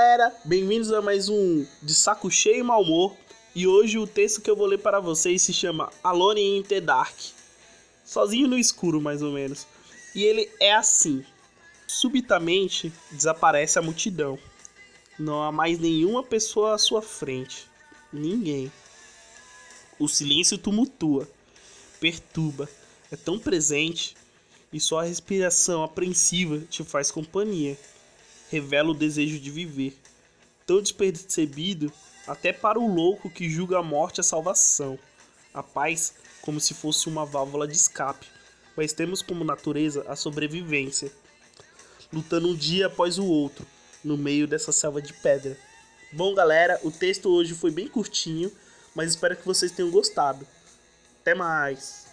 galera, bem-vindos a mais um De Saco Cheio e Mal Humor. E hoje o texto que eu vou ler para vocês se chama Alone in the Dark. Sozinho no escuro, mais ou menos. E ele é assim: Subitamente desaparece a multidão. Não há mais nenhuma pessoa à sua frente. Ninguém. O silêncio tumultua, perturba, é tão presente e só a respiração apreensiva te faz companhia. Revela o desejo de viver, tão despercebido até para o louco que julga a morte a salvação. A paz como se fosse uma válvula de escape, mas temos como natureza a sobrevivência, lutando um dia após o outro, no meio dessa selva de pedra. Bom, galera, o texto hoje foi bem curtinho, mas espero que vocês tenham gostado. Até mais!